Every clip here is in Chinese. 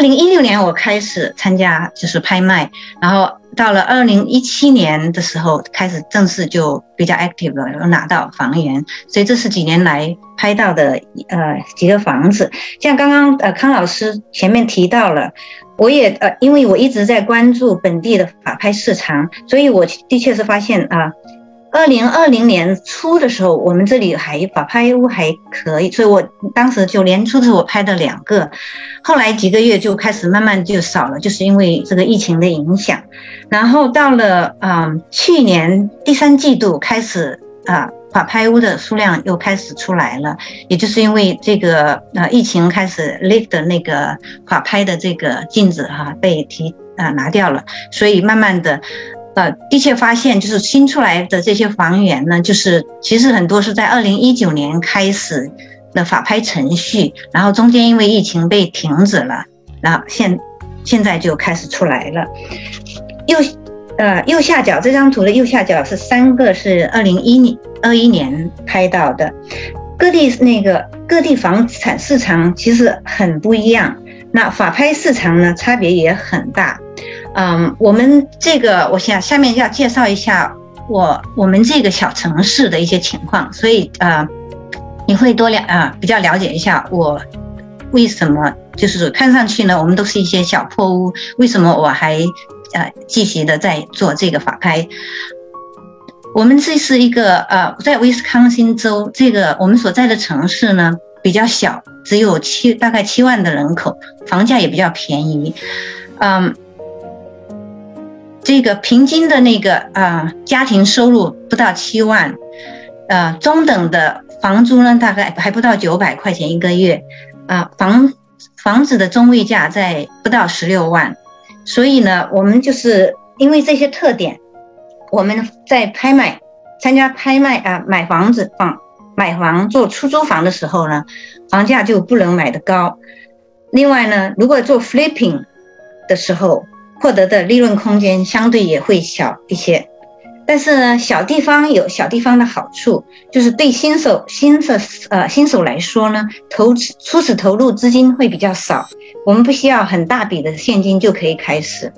二零一六年我开始参加就是拍卖，然后到了二零一七年的时候开始正式就比较 active 了，有拿到房源，所以这是几年来拍到的呃几个房子。像刚刚呃康老师前面提到了，我也呃因为我一直在关注本地的法拍市场，所以我的确是发现啊。二零二零年初的时候，我们这里还法拍屋还可以，所以我当时就年初的时候我拍的两个，后来几个月就开始慢慢就少了，就是因为这个疫情的影响。然后到了嗯去年第三季度开始啊法拍屋的数量又开始出来了，也就是因为这个呃疫情开始 lift 的那个法拍的这个禁止哈被提啊拿掉了，所以慢慢的。呃，的确发现就是新出来的这些房源呢，就是其实很多是在二零一九年开始的法拍程序，然后中间因为疫情被停止了，然后现现在就开始出来了。右呃右下角这张图的右下角是三个是二零一年二一年拍到的，各地那个各地房产市场其实很不一样，那法拍市场呢差别也很大。嗯，我们这个，我想下面要介绍一下我我们这个小城市的一些情况，所以呃，你会多了啊，比较了解一下我为什么就是看上去呢，我们都是一些小破屋，为什么我还呃继续的在做这个法拍？我们这是一个呃，在威斯康星州这个我们所在的城市呢比较小，只有七大概七万的人口，房价也比较便宜，嗯。这个平均的那个啊，家庭收入不到七万，呃，中等的房租呢，大概还不到九百块钱一个月，啊，房房子的中位价在不到十六万，所以呢，我们就是因为这些特点，我们在拍卖、参加拍卖啊，买房子房买房做出租房的时候呢，房价就不能买的高。另外呢，如果做 flipping 的时候，获得的利润空间相对也会小一些，但是呢，小地方有小地方的好处，就是对新手新手呃新手来说呢，投资初始投入资金会比较少，我们不需要很大笔的现金就可以开始。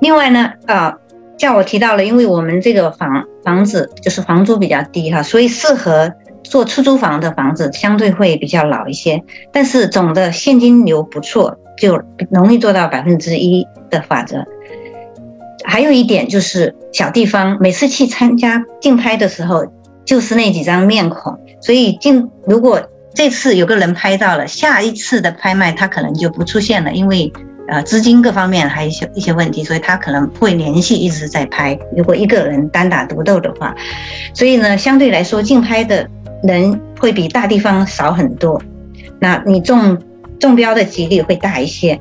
另外呢，呃，像我提到了，因为我们这个房房子就是房租比较低哈，所以适合做出租房的房子相对会比较老一些，但是总的现金流不错。就容易做到百分之一的法则。还有一点就是小地方，每次去参加竞拍的时候，就是那几张面孔，所以竞如果这次有个人拍到了，下一次的拍卖他可能就不出现了，因为呃资金各方面还有一些一些问题，所以他可能会连续一直在拍。如果一个人单打独斗的话，所以呢，相对来说竞拍的人会比大地方少很多。那你中。中标的几率会大一些，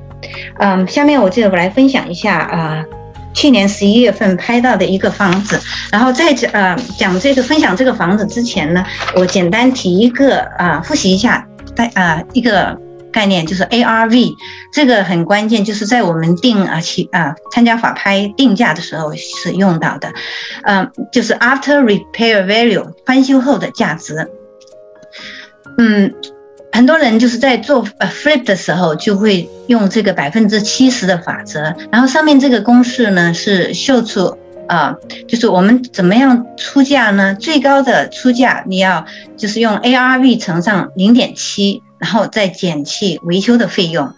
嗯，下面我就来分享一下啊，去年十一月份拍到的一个房子，然后在讲呃讲这个分享这个房子之前呢，我简单提一个啊复习一下，大啊一个概念就是 ARV，这个很关键，就是在我们定啊起啊参加法拍定价的时候是用到的，嗯，就是 After Repair Value 翻修后的价值，嗯。很多人就是在做呃 flip 的时候，就会用这个百分之七十的法则。然后上面这个公式呢，是秀出啊，就是我们怎么样出价呢？最高的出价你要就是用 ARV 乘上零点七，然后再减去维修的费用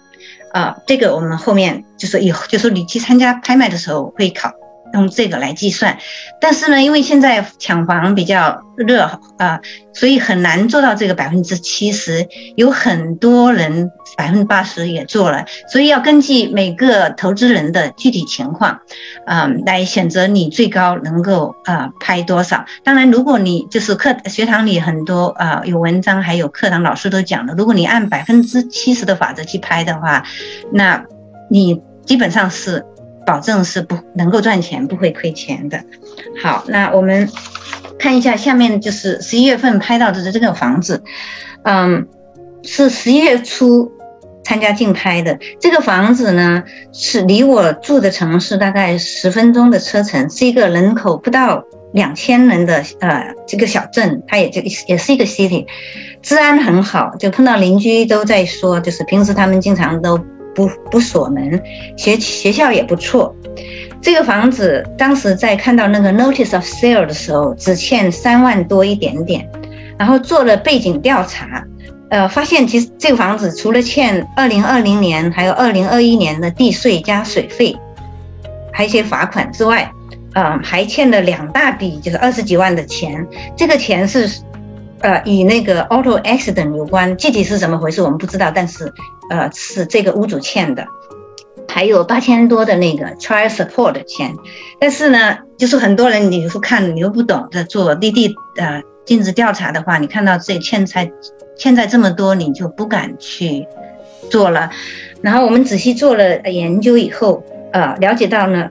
啊。这个我们后面就是以后就是你去参加拍卖的时候会考。用这个来计算，但是呢，因为现在抢房比较热啊，所以很难做到这个百分之七十。有很多人百分之八十也做了，所以要根据每个投资人的具体情况，嗯，来选择你最高能够啊拍多少。当然，如果你就是课学堂里很多啊有文章，还有课堂老师都讲了，如果你按百分之七十的法则去拍的话，那你基本上是。保证是不能够赚钱，不会亏钱的。好，那我们看一下下面就是十一月份拍到的这个房子，嗯，是十一月初参加竞拍的。这个房子呢是离我住的城市大概十分钟的车程，是一个人口不到两千人的呃这个小镇，它也就也是一个 city，治安很好，就碰到邻居都在说，就是平时他们经常都。不不锁门，学学校也不错。这个房子当时在看到那个 notice of sale 的时候，只欠三万多一点点，然后做了背景调查，呃，发现其实这个房子除了欠二零二零年还有二零二一年的地税加水费，还有一些罚款之外，呃，还欠了两大笔，就是二十几万的钱。这个钱是，呃，与那个 auto accident 有关，具体是怎么回事我们不知道，但是，呃，是这个屋主欠的。还有八千多的那个 child support 的钱，但是呢，就是很多人你说看你又不懂的做滴滴呃尽职调查的话，你看到这欠债欠债这么多，你就不敢去做了。然后我们仔细做了研究以后，呃，了解到呢，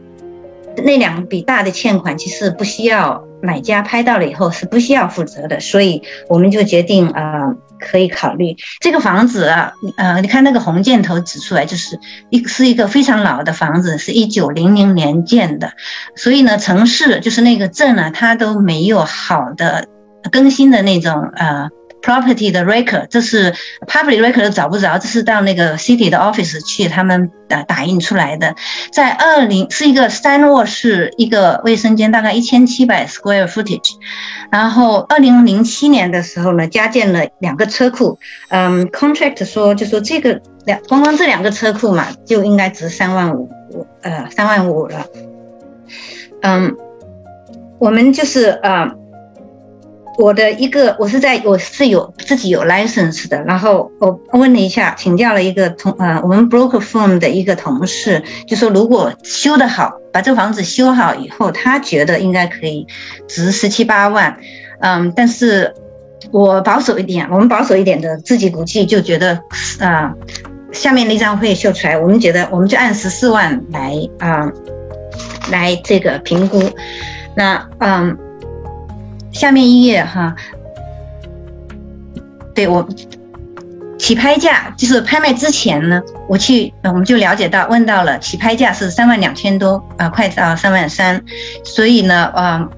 那两笔大的欠款其实不需要买家拍到了以后是不需要负责的，所以我们就决定啊。可以考虑这个房子啊，呃，你看那个红箭头指出来，就是一是一个非常老的房子，是一九零零年建的，所以呢，城市就是那个镇呢，它都没有好的更新的那种呃。Property 的 record，这是 public record 找不着，这是到那个 city 的 office 去，他们打打印出来的。在二零是一个三卧室，一个卫生间，大概一千七百 square footage。然后二零零七年的时候呢，加建了两个车库。嗯，contract 说就说这个两光光这两个车库嘛，就应该值三万五，呃，三万五了。嗯，我们就是呃。我的一个，我是在我是有自己有 license 的，然后我问了一下，请教了一个同呃我们 broker firm 的一个同事，就说如果修得好，把这个房子修好以后，他觉得应该可以值十七八万，嗯，但是我保守一点，我们保守一点的自己估计就觉得啊，下面那张会秀出来，我们觉得我们就按十四万来啊来这个评估，那嗯。下面一页哈，对我起拍价就是拍卖之前呢，我去我们就了解到问到了起拍价是三万两千多啊，快到三万三，所以呢，啊，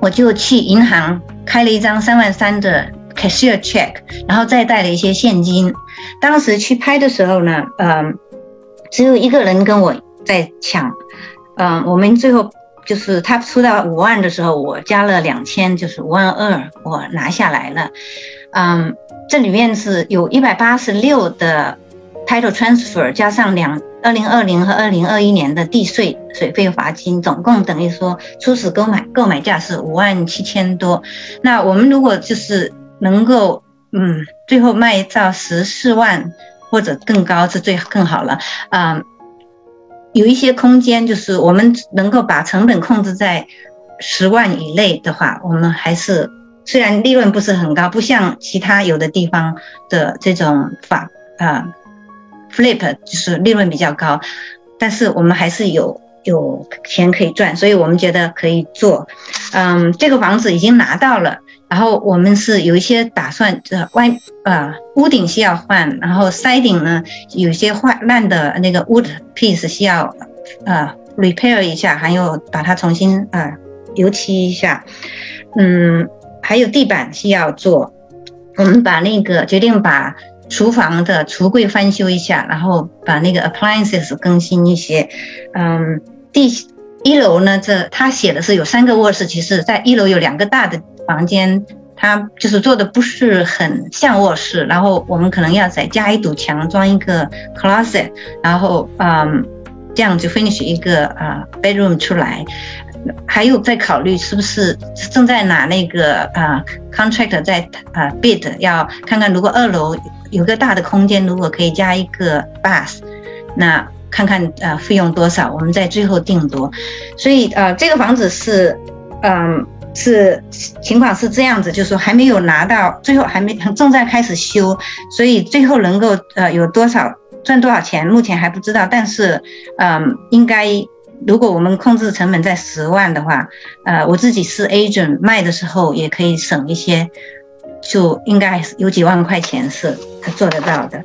我就去银行开了一张三万三的 cashier check，然后再带了一些现金。当时去拍的时候呢，嗯，只有一个人跟我在抢，嗯，我们最后。就是他出到五万的时候，我加了两千，就是五万二，我拿下来了。嗯，这里面是有一百八十六的 title transfer，加上两二零二零和二零二一年的地税、水费、罚金，总共等于说初始购买购买价是五万七千多。那我们如果就是能够，嗯，最后卖到十四万或者更高是最更好了。嗯。有一些空间，就是我们能够把成本控制在十万以内的话，我们还是虽然利润不是很高，不像其他有的地方的这种法啊，flip 就是利润比较高，但是我们还是有有钱可以赚，所以我们觉得可以做。嗯，这个房子已经拿到了。然后我们是有一些打算，呃，外呃屋顶需要换，然后塞顶呢有些坏烂的那个 wood piece 需要呃 repair 一下，还有把它重新呃油漆一下，嗯，还有地板需要做。我们把那个决定把厨房的橱柜翻修一下，然后把那个 appliances 更新一些。嗯，第一楼呢，这他写的是有三个卧室，其实在一楼有两个大的。房间，它就是做的不是很像卧室，然后我们可能要再加一堵墙，装一个 closet，然后嗯，这样就 finish 一个啊 bedroom 出来。还有在考虑是不是正在拿那个啊 contract 在啊 bid，要看看如果二楼有个大的空间，如果可以加一个 bath，那看看呃费用多少，我们在最后定夺。所以呃这个房子是嗯。是情况是这样子，就是说还没有拿到，最后还没正在开始修，所以最后能够呃有多少赚多少钱，目前还不知道。但是，嗯，应该如果我们控制成本在十万的话，呃，我自己是 agent 卖的时候也可以省一些，就应该有几万块钱是他做得到的。